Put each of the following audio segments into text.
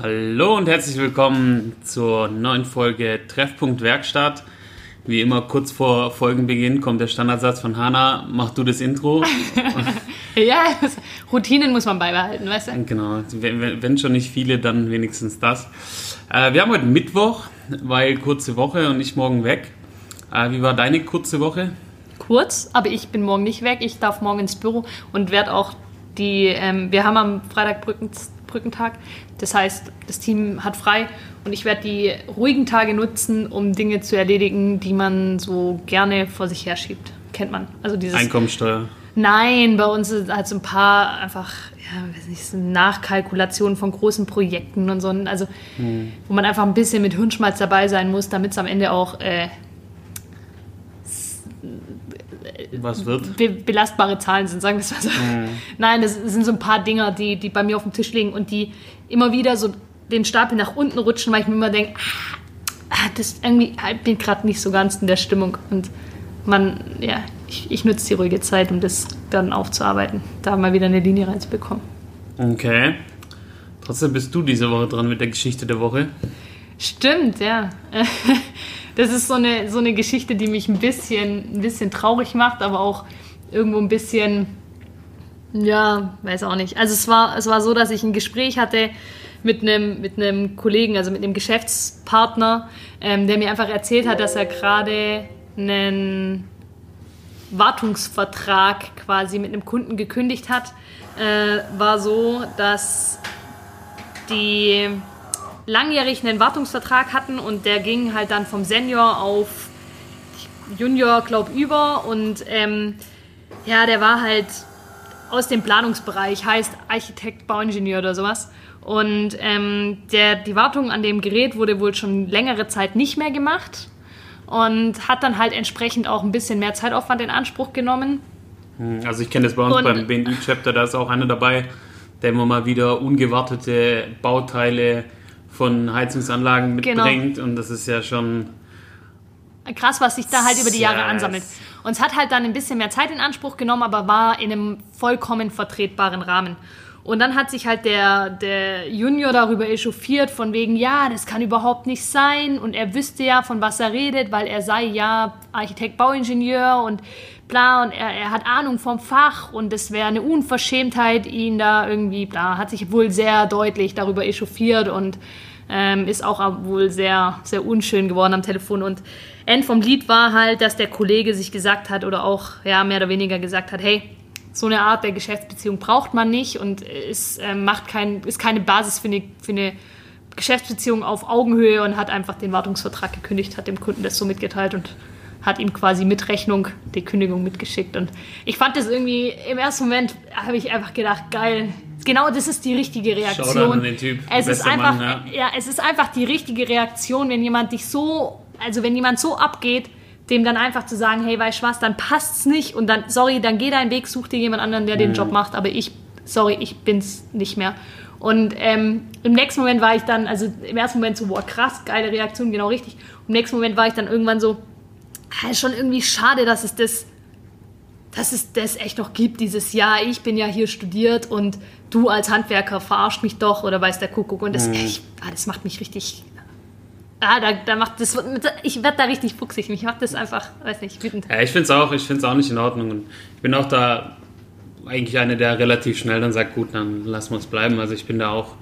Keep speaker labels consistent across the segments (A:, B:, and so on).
A: Hallo und herzlich willkommen zur neuen Folge Treffpunkt Werkstatt. Wie immer kurz vor Folgenbeginn kommt der Standardsatz von Hanna, mach du das Intro.
B: ja, Routinen muss man beibehalten, weißt du?
A: Genau, wenn, wenn schon nicht viele, dann wenigstens das. Äh, wir haben heute Mittwoch, weil kurze Woche und ich morgen weg. Äh, wie war deine kurze Woche?
B: Kurz, aber ich bin morgen nicht weg. Ich darf morgen ins Büro und werde auch die, ähm, wir haben am Freitag Brückens Brückentag. Das heißt, das Team hat frei und ich werde die ruhigen Tage nutzen, um Dinge zu erledigen, die man so gerne vor sich herschiebt. Kennt man.
A: Also dieses Einkommensteuer.
B: Nein, bei uns sind halt so ein paar einfach, ja, weiß nicht, so Nachkalkulationen von großen Projekten und so. Also, hm. wo man einfach ein bisschen mit Hirnschmalz dabei sein muss, damit es am Ende auch äh,
A: was wird?
B: Be belastbare Zahlen sind, sagen wir es mal so. Mhm. Nein, das sind so ein paar Dinger, die, die bei mir auf dem Tisch liegen und die immer wieder so den Stapel nach unten rutschen, weil ich mir immer denke, ah, ah das irgendwie, ich bin gerade nicht so ganz in der Stimmung. Und man, ja, ich, ich nutze die ruhige Zeit, um das dann aufzuarbeiten, da mal wieder eine Linie reinzubekommen.
A: Okay. Trotzdem bist du diese Woche dran mit der Geschichte der Woche.
B: Stimmt, ja. das ist so eine, so eine Geschichte, die mich ein bisschen, ein bisschen traurig macht, aber auch irgendwo ein bisschen, ja, weiß auch nicht. Also es war, es war so, dass ich ein Gespräch hatte mit einem, mit einem Kollegen, also mit einem Geschäftspartner, ähm, der mir einfach erzählt hat, dass er gerade einen Wartungsvertrag quasi mit einem Kunden gekündigt hat. Äh, war so, dass die langjährig einen Wartungsvertrag hatten und der ging halt dann vom Senior auf Junior, glaub, über und ähm, ja, der war halt aus dem Planungsbereich, heißt Architekt, Bauingenieur oder sowas. Und ähm, der, die Wartung an dem Gerät wurde wohl schon längere Zeit nicht mehr gemacht und hat dann halt entsprechend auch ein bisschen mehr Zeitaufwand in Anspruch genommen.
A: Hm, also ich kenne das bei uns und, beim BNI-Chapter, da ist auch einer dabei, der immer mal wieder ungewartete Bauteile von Heizungsanlagen genau. mitbringt genau. und das ist ja schon
B: krass, was sich da halt über die Jahre ansammelt. Und es hat halt dann ein bisschen mehr Zeit in Anspruch genommen, aber war in einem vollkommen vertretbaren Rahmen. Und dann hat sich halt der, der Junior darüber echauffiert, von wegen, ja, das kann überhaupt nicht sein. Und er wüsste ja, von was er redet, weil er sei ja Architekt, Bauingenieur und bla. Und er, er hat Ahnung vom Fach und es wäre eine Unverschämtheit, ihn da irgendwie, bla, hat sich wohl sehr deutlich darüber echauffiert und ähm, ist auch wohl sehr, sehr unschön geworden am Telefon. Und End vom Lied war halt, dass der Kollege sich gesagt hat oder auch ja, mehr oder weniger gesagt hat, hey, so eine Art der Geschäftsbeziehung braucht man nicht und ist, äh, macht kein, ist keine Basis für eine, für eine Geschäftsbeziehung auf Augenhöhe und hat einfach den Wartungsvertrag gekündigt, hat dem Kunden das so mitgeteilt und hat ihm quasi mit Rechnung die Kündigung mitgeschickt. Und ich fand das irgendwie, im ersten Moment habe ich einfach gedacht, geil, genau das ist die richtige Reaktion. An den typ, es ist einfach, Mann, ja. ja, es ist einfach die richtige Reaktion, wenn jemand dich so, also wenn jemand so abgeht, dem dann einfach zu sagen, hey, weißt du was, dann passt's nicht und dann, sorry, dann geh deinen Weg, such dir jemand anderen, der mhm. den Job macht, aber ich, sorry, ich bin's nicht mehr. Und ähm, im nächsten Moment war ich dann, also im ersten Moment so, boah, krass, geile Reaktion, genau richtig. Im nächsten Moment war ich dann irgendwann so, ist schon irgendwie schade, dass es das, dass es das echt noch gibt, dieses Jahr, ich bin ja hier studiert und du als Handwerker verarscht mich doch oder weiß der Kuckuck. Und das, mhm. echt, ah, das macht mich richtig. Ah, da, da macht das, ich werde da richtig fuchsig. Mich macht das einfach, weiß nicht, wütend.
A: Ja, ich finde es auch, auch nicht in Ordnung. Und ich bin auch da eigentlich einer, der relativ schnell dann sagt, gut, dann lassen wir es bleiben. Also ich bin da auch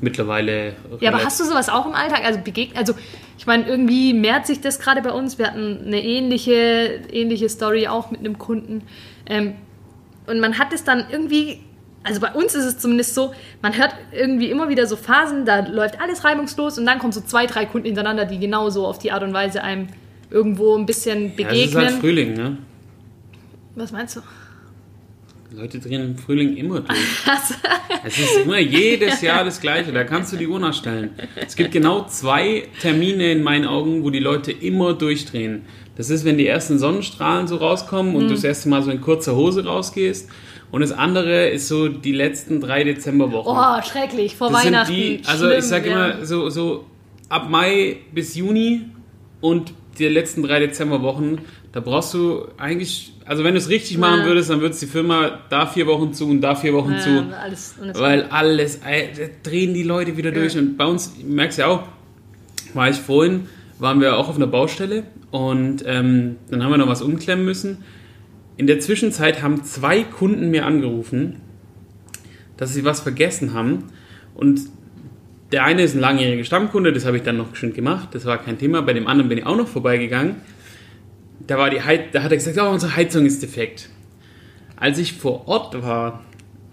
A: mittlerweile.
B: Ja, aber hast du sowas auch im Alltag? Also begegnet, also ich meine, irgendwie mehrt sich das gerade bei uns. Wir hatten eine ähnliche, ähnliche Story auch mit einem Kunden. Ähm, und man hat es dann irgendwie also bei uns ist es zumindest so, man hört irgendwie immer wieder so Phasen, da läuft alles reibungslos und dann kommen so zwei, drei Kunden hintereinander, die genauso auf die Art und Weise einem irgendwo ein bisschen begegnen. Ja, es ist halt
A: Frühling, ne?
B: Was meinst du?
A: Leute drehen im Frühling immer durch. es ist immer jedes Jahr das Gleiche. Da kannst du die Uhr nachstellen. Es gibt genau zwei Termine in meinen Augen, wo die Leute immer durchdrehen. Das ist, wenn die ersten Sonnenstrahlen so rauskommen und mhm. du das erste Mal so in kurzer Hose rausgehst. Und das andere ist so die letzten drei Dezemberwochen.
B: Oh, schrecklich, vor das Weihnachten. Die,
A: also Schlimm, ich sage ja. immer so, so ab Mai bis Juni und die letzten drei Dezemberwochen, Da brauchst du eigentlich, also wenn du es richtig ja. machen würdest, dann würdest die Firma da vier Wochen zu und da vier Wochen ja, zu. Alles, weil alles, da drehen die Leute wieder durch. Und bei uns, merkst du ja auch, war ich vorhin, waren wir auch auf einer Baustelle und ähm, dann haben wir noch was umklemmen müssen. In der Zwischenzeit haben zwei Kunden mir angerufen, dass sie was vergessen haben. Und der eine ist ein langjähriger Stammkunde, das habe ich dann noch schön gemacht, das war kein Thema. Bei dem anderen bin ich auch noch vorbeigegangen. Da, war die Heiz da hat er gesagt, oh, unsere Heizung ist defekt. Als ich vor Ort war,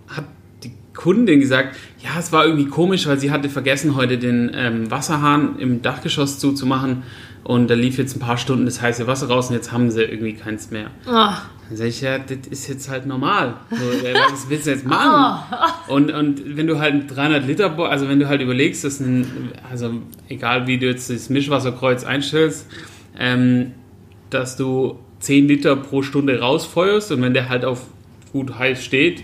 A: hat die Kundin gesagt, ja, es war irgendwie komisch, weil sie hatte vergessen, heute den ähm, Wasserhahn im Dachgeschoss zuzumachen und da lief jetzt ein paar Stunden das heiße Wasser raus und jetzt haben sie irgendwie keins mehr. Oh. Dann sage ich, ja, das ist jetzt halt normal. So, was willst du jetzt machen? Oh. Und, und wenn du halt 300 Liter, also wenn du halt überlegst, dass ein, also egal wie du jetzt das Mischwasserkreuz einstellst, ähm, dass du 10 Liter pro Stunde rausfeuerst und wenn der halt auf gut heiß steht,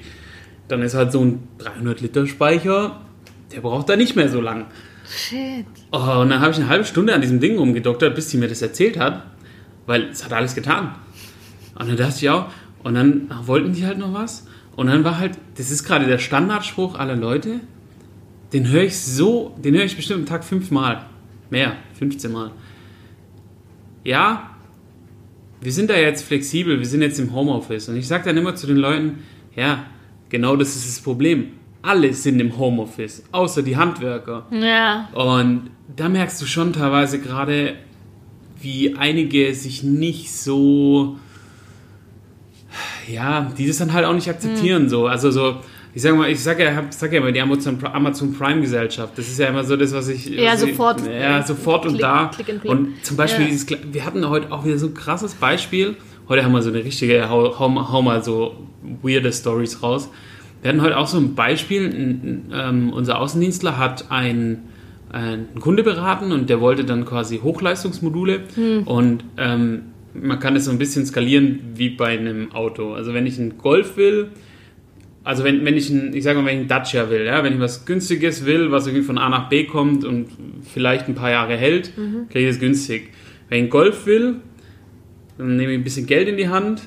A: dann ist halt so ein 300 Liter Speicher, der braucht da nicht mehr so lang. Shit. Oh, und dann habe ich eine halbe Stunde an diesem Ding rumgedoktert, bis sie mir das erzählt hat, weil es hat alles getan. Und dann dachte ich auch, und dann wollten die halt noch was. Und dann war halt, das ist gerade der Standardspruch aller Leute, den höre ich so, den höre ich bestimmt am Tag fünfmal. Mehr, 15 Mal. Ja, wir sind da jetzt flexibel, wir sind jetzt im Homeoffice. Und ich sage dann immer zu den Leuten, ja, genau das ist das Problem alle sind im Homeoffice, außer die Handwerker. Ja. Und da merkst du schon teilweise gerade, wie einige sich nicht so, ja, die das dann halt auch nicht akzeptieren. Mhm. So. Also so, ich sage mal, ich sage ja, sag ja immer die Amazon, Amazon Prime Gesellschaft. Das ist ja immer so das, was ich. Ja, was sofort. Ich, ja, sofort und da. Und zum Beispiel, ja. dieses, wir hatten heute auch wieder so ein krasses Beispiel. Heute haben wir so eine richtige, hau, hau, hau mal so weirde Stories raus. Wir hatten heute auch so ein Beispiel. Ähm, unser Außendienstler hat einen, einen Kunde beraten und der wollte dann quasi Hochleistungsmodule hm. und ähm, man kann es so ein bisschen skalieren wie bei einem Auto. Also wenn ich einen Golf will, also wenn, wenn ich einen, ich sage mal, wenn ich einen Dacia will, ja, wenn ich was Günstiges will, was irgendwie von A nach B kommt und vielleicht ein paar Jahre hält, mhm. kriege ich es günstig. Wenn ich einen Golf will, dann nehme ich ein bisschen Geld in die Hand.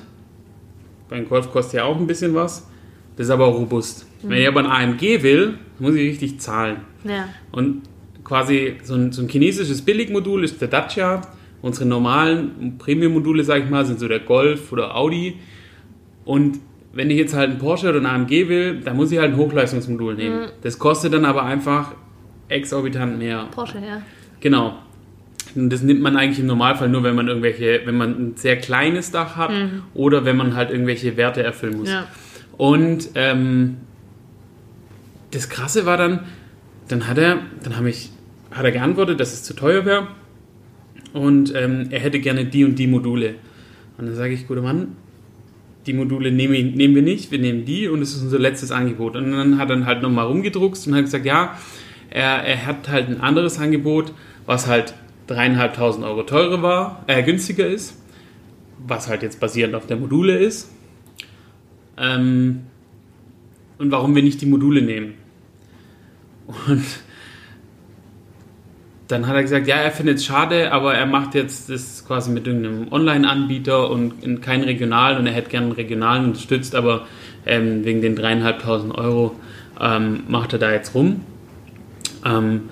A: Beim Golf kostet ja auch ein bisschen was. Das ist aber auch robust. Mhm. Wenn ich aber ein AMG will, muss ich richtig zahlen. Ja. Und quasi so ein, so ein chinesisches Billigmodul ist der Dacia. Unsere normalen Premium-Module, sag ich mal, sind so der Golf oder Audi. Und wenn ich jetzt halt einen Porsche oder einen AMG will, dann muss ich halt ein Hochleistungsmodul nehmen. Mhm. Das kostet dann aber einfach exorbitant mehr. Porsche, ja. Genau. Und das nimmt man eigentlich im Normalfall nur, wenn man irgendwelche, wenn man ein sehr kleines Dach hat mhm. oder wenn man halt irgendwelche Werte erfüllen muss. Ja. Und ähm, das Krasse war dann, dann hat er, dann habe ich, hat er geantwortet, dass es zu teuer wäre und ähm, er hätte gerne die und die Module. Und dann sage ich, guter Mann, die Module nehmen, nehmen wir nicht, wir nehmen die und es ist unser letztes Angebot. Und dann hat er halt nochmal rumgedruckst und hat gesagt, ja, er, er hat halt ein anderes Angebot, was halt dreieinhalbtausend Euro teurer war, äh, günstiger ist, was halt jetzt basierend auf der Module ist. Ähm, und warum wir nicht die Module nehmen. Und dann hat er gesagt, ja, er findet es schade, aber er macht jetzt das quasi mit irgendeinem Online-Anbieter und in keinen regionalen und er hätte gerne einen regionalen unterstützt, aber ähm, wegen den dreieinhalbtausend Euro ähm, macht er da jetzt rum. Ähm,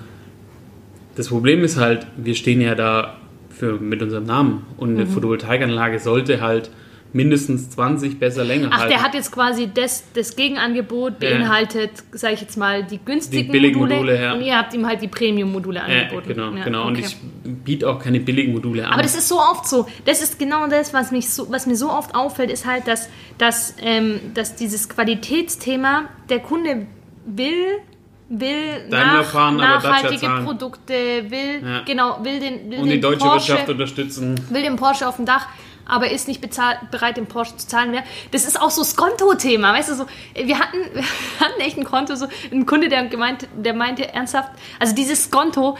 A: das Problem ist halt, wir stehen ja da für, mit unserem Namen und eine mhm. Photovoltaikanlage sollte halt mindestens 20, besser länger
B: Ach, halten. der hat jetzt quasi das, das Gegenangebot beinhaltet, ja. sage ich jetzt mal, die günstigen die billigen Module, Module ja. und ihr habt ihm halt die Premium-Module angeboten.
A: Ja, genau, ja, genau. Okay. Und ich biete auch keine billigen Module an.
B: Aber das ist so oft so. Das ist genau das, was, mich so, was mir so oft auffällt, ist halt, dass, dass, ähm, dass dieses Qualitätsthema, der Kunde will will nach, fahren, nachhaltige Produkte, will ja. genau, will den will
A: und
B: die
A: deutsche Porsche, Wirtschaft unterstützen,
B: will den Porsche auf dem Dach aber ist nicht bezahlt, bereit, den Porsche zu zahlen mehr. Das ist auch so das Konto-Thema, weißt du, so, wir hatten, wir hatten echt ein Konto, so ein Kunde, der gemeint, der meinte ernsthaft, also dieses Konto,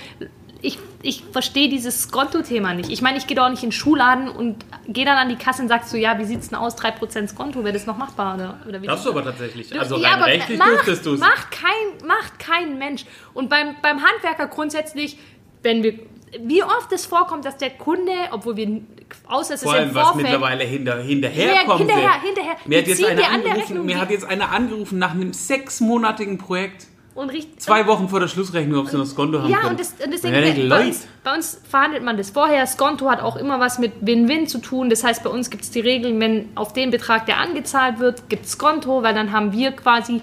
B: ich, ich verstehe dieses Konto-Thema nicht. Ich meine, ich gehe doch nicht in den Schuhladen und gehe dann an die Kasse und sage so, ja, wie sieht es denn aus, 3% Konto, wäre das noch machbar? Oder, oder wie
A: Darfst du aber tatsächlich. Also ja, rein rechtlich macht, dürftest
B: du es. Macht kein, macht kein Mensch. Und beim, beim Handwerker grundsätzlich, wenn wir wie oft es vorkommt, dass der Kunde, obwohl wir, außer es
A: Vor
B: ist
A: allem,
B: im
A: was
B: Vorfeld,
A: mittlerweile hinter, hinterher
B: Ja, hinterher, hinterher.
A: Mir, hat jetzt eine
B: an
A: angerufen, mir hat jetzt einer angerufen nach einem sechsmonatigen Projekt.
B: und richtig,
A: Zwei Wochen vor der Schlussrechnung, ob sie noch das Konto haben
B: Ja,
A: können.
B: und, das, und deswegen,
A: Ja,
B: bei, uns, bei uns verhandelt man das vorher. Skonto hat auch immer was mit Win-Win zu tun. Das heißt, bei uns gibt es die Regeln, wenn auf den Betrag, der angezahlt wird, gibt es Konto, weil dann haben wir quasi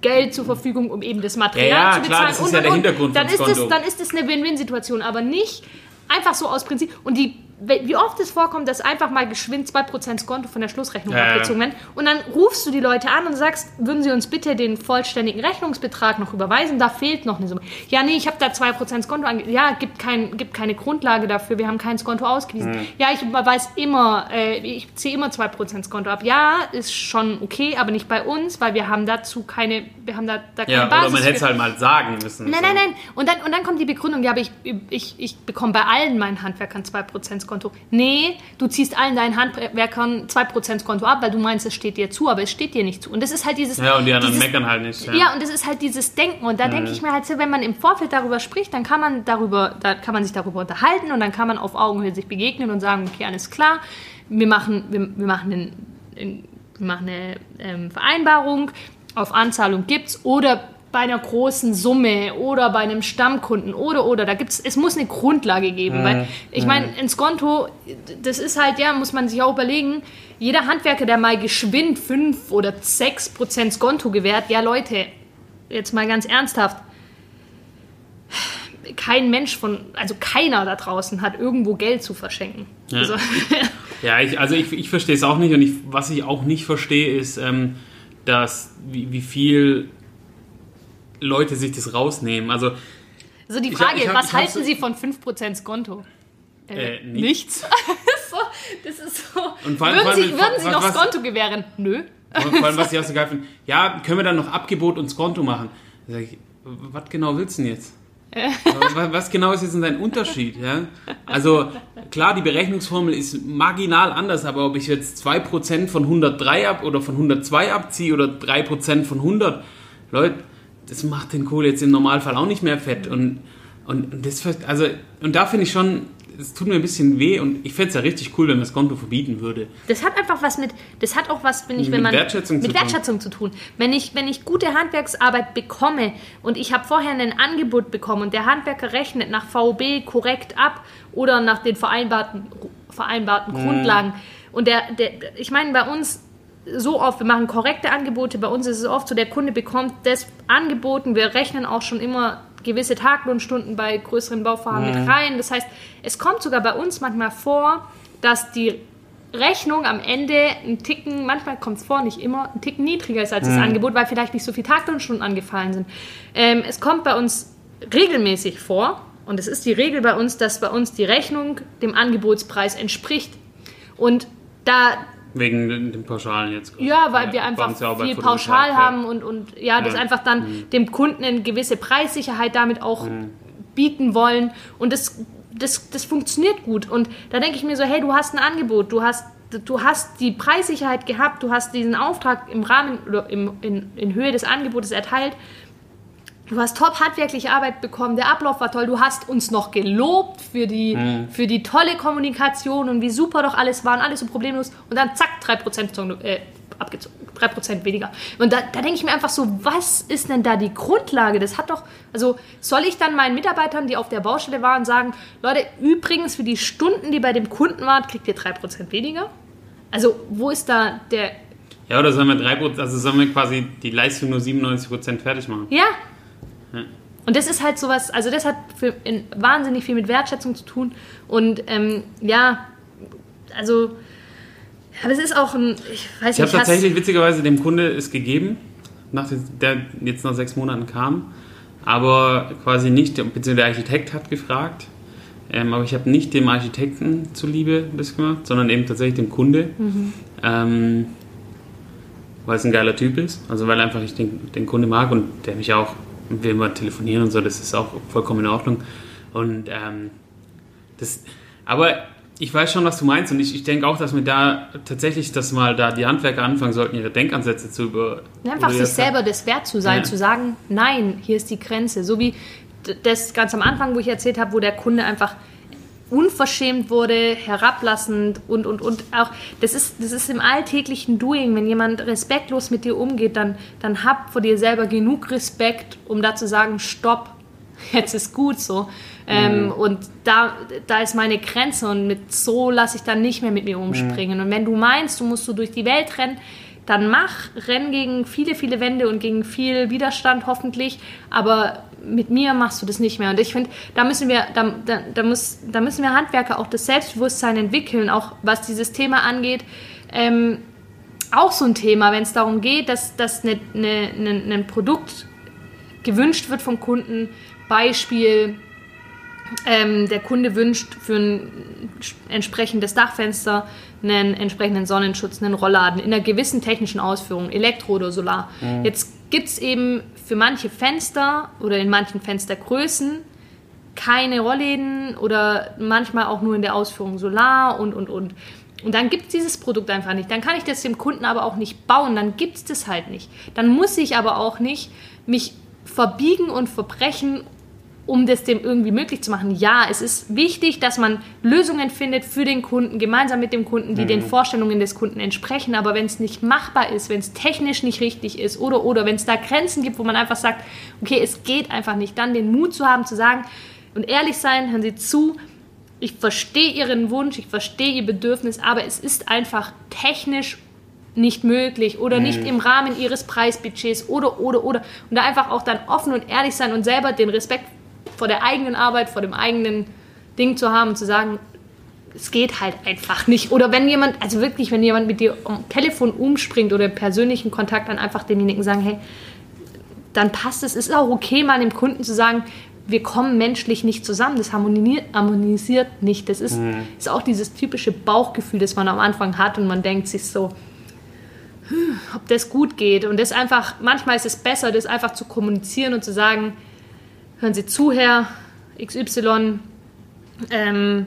B: Geld zur Verfügung, um eben das Material
A: Ja, ja,
B: zu
A: klar,
B: bezahlen.
A: das ist ja der Hintergrund
B: dann ist, es,
A: Skonto.
B: dann ist es eine Win-Win-Situation, aber nicht einfach so aus Prinzip. Und die, wie oft es vorkommt, dass einfach mal geschwind 2% Skonto von der Schlussrechnung
A: Ja,
B: abgezogen werden. Und dann rufst du die Leute an und sagst, würden sie uns bitte den vollständigen Rechnungsbetrag noch überweisen? Da fehlt noch eine Summe. Ja, nee, ich habe da 2% Skonto ange... Ja, gibt, kein, gibt keine Grundlage dafür. Wir haben kein Skonto ausgewiesen.
A: Hm.
B: Ja, ich überweise immer, äh, ich ziehe immer 2% Skonto ab. Ja, ist schon okay, aber nicht bei uns, weil wir haben dazu keine, wir haben da, da keine
A: ja,
B: Basis
A: oder man hätte es halt mal sagen müssen.
B: Nein,
A: so.
B: nein, nein. Und dann, und dann kommt die Begründung, ja, aber ich, ich, ich bekomme bei allen meinen Handwerkern 2% Konto. Nee, du ziehst allen deinen Handwerkern 2% Konto ab, weil du meinst, es steht dir zu, aber es steht dir nicht zu. Und das ist halt dieses...
A: Ja, und die anderen
B: dieses,
A: meckern halt nicht. Ja.
B: ja, und das ist halt dieses Denken. Und da denke ich mir halt so, wenn man im Vorfeld darüber spricht, dann kann man darüber, da kann man sich darüber unterhalten und dann kann man auf Augenhöhe sich begegnen und sagen, okay, alles klar, wir machen, wir, wir machen, einen, einen- wir machen eine ähm, Vereinbarung, auf Anzahlung gibt's oder bei einer großen Summe oder bei einem Stammkunden oder oder. Da gibt's es muss eine Grundlage geben, weil ich meine ein Skonto das ist halt ja muss man sich auch überlegen. Jeder Handwerker der mal geschwind 5 oder 6 Prozent Skonto gewährt ja Leute jetzt mal ganz ernsthaft. Kein Mensch von also keiner da draußen hat irgendwo Geld zu verschenken. Also,
A: Ja, ich, also ich, ich verstehe es auch nicht und ich, was ich auch nicht verstehe, ist, ähm, dass wie, wie viel Leute sich das rausnehmen. Also
B: also die
A: Ich
B: Frage
A: hab- ich hab-
B: was
A: ich
B: halten Sie von 5 Prozent Skonto
A: äh, nicht.
B: Nichts. so, das ist so.
A: Und vor allem-
B: würden
A: vor
B: Sie,
A: allem-
B: würden Sie
A: was-
B: noch
A: was-
B: Skonto gewähren? Nö.
A: Vor allem, was ich auch so geil finde, ja, können wir dann noch Abgebot und Skonto machen? Da sag ich, was genau willst du denn jetzt? Was- Was genau ist jetzt denn dein Unterschied? Ja? Also klar, die Berechnungsformel ist marginal anders, aber ob ich jetzt 2% von 103 ab oder von 102 abziehe oder 3% von 100, Leute, das macht den Kohl jetzt im Normalfall auch nicht mehr fett. Und, und, und das, also, und da finde ich schon, es tut mir ein bisschen weh und ich fände es ja richtig cool, wenn man das Konto verbieten würde.
B: Das hat einfach was mit, das hat auch was, wenn ich, wenn
A: Mit
B: man
A: Wertschätzung
B: mit
A: zu tun.
B: Wertschätzung zu tun. Wenn ich, wenn ich gute Handwerksarbeit bekomme und ich habe vorher ein Angebot bekommen und der Handwerker rechnet nach VOB korrekt ab oder nach den vereinbarten, vereinbarten
A: Mhm.
B: Grundlagen und der, der, ich meine bei uns so oft, wir machen korrekte Angebote, bei uns ist es oft so, der Kunde bekommt das angeboten, wir rechnen auch schon immer gewisse Taglohnstunden bei größeren Bauvorhaben
A: Mhm.
B: mit rein. Das heißt, es kommt sogar bei uns manchmal vor, dass die Rechnung am Ende ein Ticken, manchmal kommt es vor, nicht immer, ein Ticken niedriger ist als das Angebot, weil vielleicht nicht so viele Taglohnstunden angefallen sind. Ähm, es kommt bei uns regelmäßig vor, und es ist die Regel bei uns, dass bei uns die Rechnung dem Angebotspreis entspricht. Und da
A: Wegen den, den Pauschalen jetzt.
B: ja, weil wir einfach
A: ja auch bei
B: viel pauschal haben und, und ja, das einfach dann dem Kunden eine gewisse Preissicherheit damit auch bieten wollen. Und das, das, das funktioniert gut. Und da denke ich mir so, hey, du hast ein Angebot, du hast, du hast die Preissicherheit gehabt, du hast diesen Auftrag im Rahmen oder im, in, in Höhe des Angebotes erteilt. Du hast top handwerkliche Arbeit bekommen, der Ablauf war toll, du hast uns noch gelobt für die, für die tolle Kommunikation und wie super doch alles war und alles so problemlos und dann zack, 3% Zong- äh, abgezogen, 3% weniger. Und da, da denke ich mir einfach so, was ist denn da die Grundlage? Das hat doch, also soll ich dann meinen Mitarbeitern, die auf der Baustelle waren, sagen, Leute, übrigens für die Stunden, die bei dem Kunden waren, kriegt ihr 3% weniger? Also wo ist da der,
A: Ja, oder sollen wir 3%, also sollen wir quasi die Leistung nur 97% fertig machen?
B: Ja. Und das ist halt sowas, also das hat für, in, wahnsinnig viel mit Wertschätzung zu tun. Und ähm, ja, also, ja, das ist auch ein, ich weiß
A: Ich habe
B: nicht, hast-
A: tatsächlich witzigerweise dem Kunde es gegeben, nach der jetzt nach sechs Monaten kam, aber quasi nicht, beziehungsweise der Architekt hat gefragt, ähm, aber ich habe nicht dem Architekten zuliebe das gemacht, sondern eben tatsächlich dem Kunde,
B: Mhm.
A: ähm, weil es ein geiler Typ ist, also weil einfach ich den, den Kunde mag und der mich auch, will immer telefonieren und so, das ist auch vollkommen in Ordnung und ähm, das, aber ich weiß schon, was du meinst und ich, ich denke auch, dass wir da tatsächlich, dass mal da die Handwerker anfangen sollten, ihre Denkansätze zu über.
B: Einfach sich selber das wert zu sein, ja. zu sagen, nein, hier ist die Grenze. So wie das ganz am Anfang, wo ich erzählt habe, wo der Kunde einfach unverschämt wurde, herablassend und und und auch das ist das ist im alltäglichen Doing, wenn jemand respektlos mit dir umgeht, dann dann hab vor dir selber genug Respekt, um da zu sagen, stopp, jetzt ist gut so. Ähm, mhm. Und da, da ist meine Grenze und mit so lasse ich dann nicht mehr mit mir umspringen. Mhm. Und wenn du meinst, du musst so durch die Welt rennen, dann mach, renn gegen viele, viele Wände und gegen viel Widerstand hoffentlich, aber mit mir machst du das nicht mehr. Und ich finde, da müssen wir, da, da, da, muss, da müssen wir Handwerker auch das Selbstbewusstsein entwickeln, auch was dieses Thema angeht. Ähm, auch so ein Thema, wenn es darum geht, dass, dass ne, ne, ne, ein Produkt gewünscht wird vom Kunden. Beispiel, ähm, der Kunde wünscht für ein entsprechendes Dachfenster einen entsprechenden Sonnenschutz, einen Rollladen in einer gewissen technischen Ausführung, Elektro oder Solar. Mhm. Jetzt gibt es eben für manche Fenster oder in manchen Fenstergrößen keine Rollläden oder manchmal auch nur in der Ausführung Solar und, und, und. Und dann gibt es dieses Produkt einfach nicht. Dann kann ich das dem Kunden aber auch nicht bauen. Dann gibt es das halt nicht. Dann muss ich aber auch nicht mich verbiegen und verbrechen, um das dem irgendwie möglich zu machen. Ja, es ist wichtig, dass man Lösungen findet für den Kunden, gemeinsam mit dem Kunden, die mhm. den Vorstellungen des Kunden entsprechen. Aber wenn es nicht machbar ist, wenn es technisch nicht richtig ist oder oder wenn es da Grenzen gibt, wo man einfach sagt, okay, es geht einfach nicht, dann den Mut zu haben, zu sagen und ehrlich sein, hören Sie zu, ich verstehe Ihren Wunsch, ich verstehe Ihr Bedürfnis, aber es ist einfach technisch nicht möglich oder mhm. nicht im Rahmen ihres Preisbudgets oder oder oder und da einfach auch dann offen und ehrlich sein und selber den Respekt vor der eigenen Arbeit, vor dem eigenen Ding zu haben und zu sagen, es geht halt einfach nicht. Oder wenn jemand, also wirklich, wenn jemand mit dir am Telefon umspringt oder im persönlichen Kontakt, dann einfach demjenigen sagen, hey, dann passt es. Es ist auch okay, mal dem Kunden zu sagen, wir kommen menschlich nicht zusammen. Das harmonisiert nicht. Das ist, mhm. ist auch dieses typische Bauchgefühl, das man am Anfang hat und man denkt sich so, hm, ob das gut geht. Und das einfach, manchmal ist es besser, das einfach zu kommunizieren und zu sagen, hören Sie zu, Herr XY. Ähm,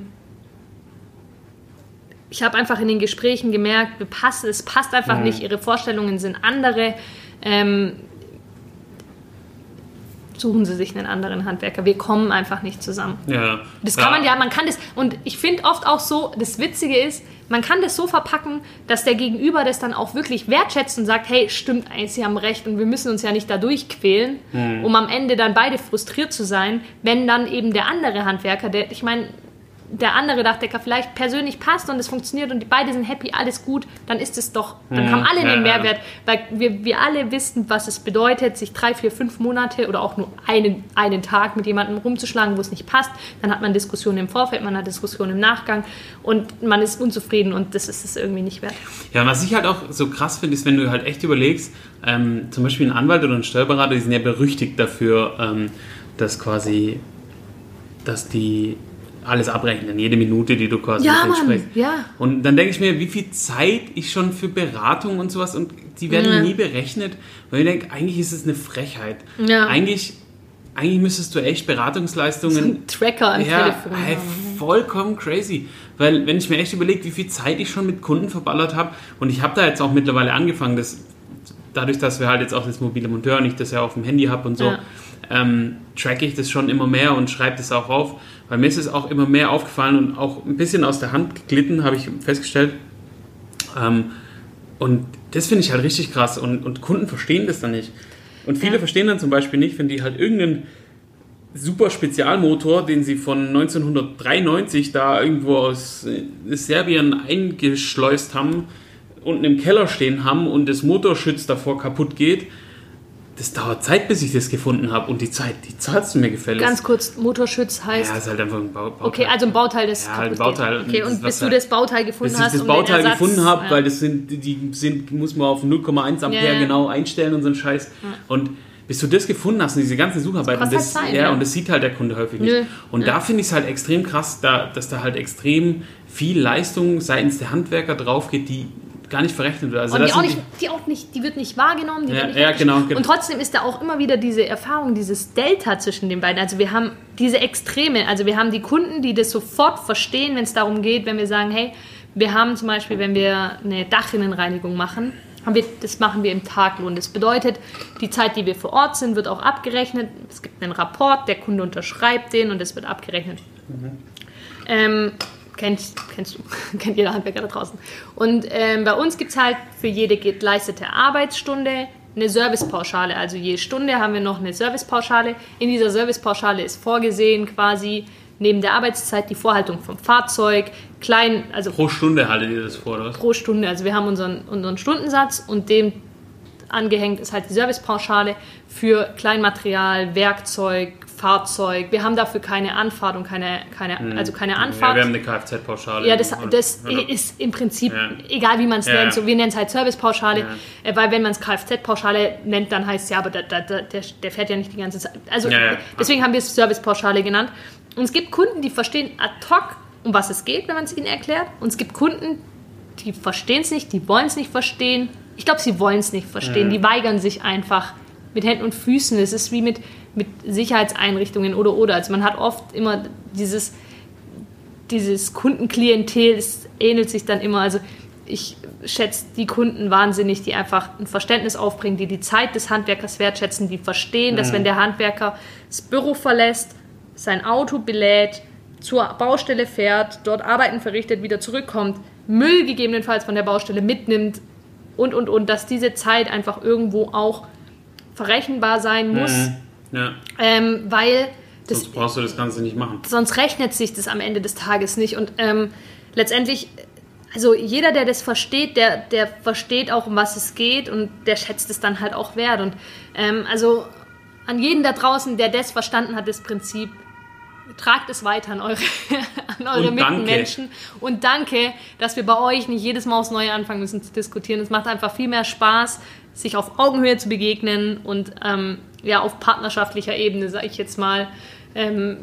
B: ich habe einfach in den Gesprächen gemerkt, es passt einfach mhm. nicht, Ihre Vorstellungen sind andere. Ähm, suchen Sie sich einen anderen Handwerker. Wir kommen einfach nicht zusammen.
A: Ja.
B: Das kann ja. man ja, man kann das. Und ich finde oft auch so, das Witzige ist, man kann das so verpacken, dass der Gegenüber das dann auch wirklich wertschätzt und sagt, hey, stimmt eigentlich, Sie haben recht und wir müssen uns ja nicht da durchquälen, mhm. um am Ende dann beide frustriert zu sein, wenn dann eben der andere Handwerker, der, ich meine, der andere Dachdecker vielleicht persönlich passt und es funktioniert und die beide sind happy, alles gut, dann ist es doch, dann mhm. haben alle den Mehrwert, weil wir, wir alle wissen, was es bedeutet, sich drei, vier, fünf Monate oder auch nur einen, einen Tag mit jemandem rumzuschlagen, wo es nicht passt. Dann hat man Diskussionen im Vorfeld, man hat Diskussionen im Nachgang und man ist unzufrieden und das ist es irgendwie nicht wert.
A: Ja, was ich halt auch so krass finde, ist, wenn du halt echt überlegst, ähm, zum Beispiel ein Anwalt oder ein Steuerberater, die sind ja berüchtigt dafür, ähm, dass quasi, dass die alles abrechnen, jede Minute, die du quasi
B: ja, Mann, ja.
A: Und dann denke ich mir, wie viel Zeit ich schon für Beratung und sowas und die werden ja. nie berechnet, weil ich denke, eigentlich ist es eine Frechheit.
B: Ja.
A: Eigentlich, eigentlich müsstest du echt Beratungsleistungen. So
B: ein Tracker am
A: ja, Telefon. Ey, vollkommen crazy. Weil, wenn ich mir echt überlege, wie viel Zeit ich schon mit Kunden verballert habe, und ich habe da jetzt auch mittlerweile angefangen, dass dadurch, dass wir halt jetzt auch das mobile Monteur und ich das ja auf dem Handy habe und so, ja. ähm, track ich das schon immer mehr und schreibe das auch auf. Weil mir ist es auch immer mehr aufgefallen und auch ein bisschen aus der Hand geglitten, habe ich festgestellt. Ähm, und das finde ich halt richtig krass. Und, und Kunden verstehen das dann nicht. Und viele ja. verstehen dann zum Beispiel nicht, wenn die halt irgendeinen super Spezialmotor, den sie von 1993 da irgendwo aus äh, Serbien eingeschleust haben, unten im Keller stehen haben und das Motorschütz davor kaputt geht das dauert Zeit, bis ich das gefunden habe und die Zeit, die zahlst du mir gefälligst.
B: Ganz kurz, Motorschutz heißt.
A: Ja, ist halt einfach ein Bauteil.
B: Okay, also ein Bauteil, das
A: ja, ein Bauteil.
B: Geht. Okay, und bis du das Bauteil gefunden
A: bis
B: hast.
A: Bis ich das Bauteil gefunden habe, ja. weil das sind, die sind, muss man auf 0,1 Ampere ja, ja. genau einstellen und so ein Scheiß. Und bis du das gefunden hast und diese ganze Sucharbeit, und das, halt Zeit, ja, und das sieht halt der Kunde häufig nicht. Nö. Und da finde ich es halt extrem krass, da, dass da halt extrem viel Leistung seitens der Handwerker drauf geht, die gar nicht verrechnet wird. Also
B: und die auch, nicht, die auch nicht, die wird nicht wahrgenommen. Die
A: Ja,
B: wird nicht
A: ja, genau, genau.
B: Und trotzdem ist da auch immer wieder diese Erfahrung, dieses Delta zwischen den beiden. Also wir haben diese Extreme. Also wir haben die Kunden, die das sofort verstehen, wenn es darum geht, wenn wir sagen, hey, wir haben zum Beispiel, wenn wir eine Dachrinnenreinigung machen, wir, das machen wir im Taglohn. Das bedeutet, die Zeit, die wir vor Ort sind, wird auch abgerechnet. Es gibt einen Rapport, der Kunde unterschreibt den und das wird abgerechnet. Ähm, kennt, kennst du, kennt jeder Handwerker da draußen. Und ähm, bei uns gibt es halt für jede geleistete Arbeitsstunde eine Servicepauschale. Also je Stunde haben wir noch eine Servicepauschale. In dieser Servicepauschale ist vorgesehen quasi neben der Arbeitszeit die Vorhaltung vom Fahrzeug, klein, also
A: pro Stunde haltet ihr das vor, oder
B: pro Stunde. Also wir haben unseren, unseren Stundensatz und dem angehängt ist halt die Servicepauschale für Kleinmaterial, Werkzeug, Fahrzeug. Wir haben dafür keine Anfahrt und keine, keine also keine
A: Ja,
B: Anfahrt.
A: wir haben eine Kfz-Pauschale.
B: Ja, das, das
A: oder-
B: ist im Prinzip,
A: Ja.
B: egal wie man es
A: Ja,
B: nennt,
A: ja.
B: so, wir nennen es halt Servicepauschale,
A: Ja.
B: weil wenn man es Kfz-Pauschale nennt, dann heißt es ja, aber da, da, da, der, der fährt ja nicht die ganze Zeit. Also
A: Ja, ja.
B: deswegen haben wir es Servicepauschale genannt. Und es gibt Kunden, die verstehen ad hoc, um was es geht, wenn man es ihnen erklärt. Und es gibt Kunden, die verstehen es nicht, die wollen es nicht verstehen. Ich glaube, sie wollen es nicht verstehen. Die weigern sich einfach mit Händen und Füßen. Es ist wie mit, mit Sicherheitseinrichtungen oder oder. Also man hat oft immer dieses, dieses Kundenklientel, es ähnelt sich dann immer. Also ich schätze die Kunden wahnsinnig, die einfach ein Verständnis aufbringen, die die Zeit des Handwerkers wertschätzen, die verstehen, dass wenn der Handwerker das Büro verlässt, sein Auto belädt, zur Baustelle fährt, dort Arbeiten verrichtet, wieder zurückkommt, Müll gegebenenfalls von der Baustelle mitnimmt und, und, und, dass diese Zeit einfach irgendwo auch verrechenbar sein muss,
A: Mhm. Ja,
B: ähm, weil das
A: sonst brauchst du das Ganze nicht machen.
B: sonst rechnet sich das am Ende des Tages nicht. Und ähm, letztendlich, also jeder, der das versteht, der, der versteht auch, um was es geht und der schätzt es dann halt auch wert. Und ähm, also an jeden da draußen, der das verstanden hat, das Prinzip, tragt es weiter an eure, an eure
A: Und.
B: Mitmenschen. Und danke, dass wir bei euch nicht jedes Mal aufs Neue anfangen müssen zu diskutieren. Es macht einfach viel mehr Spaß, sich auf Augenhöhe zu begegnen und ähm, ja, auf partnerschaftlicher Ebene, sage ich jetzt mal, ähm,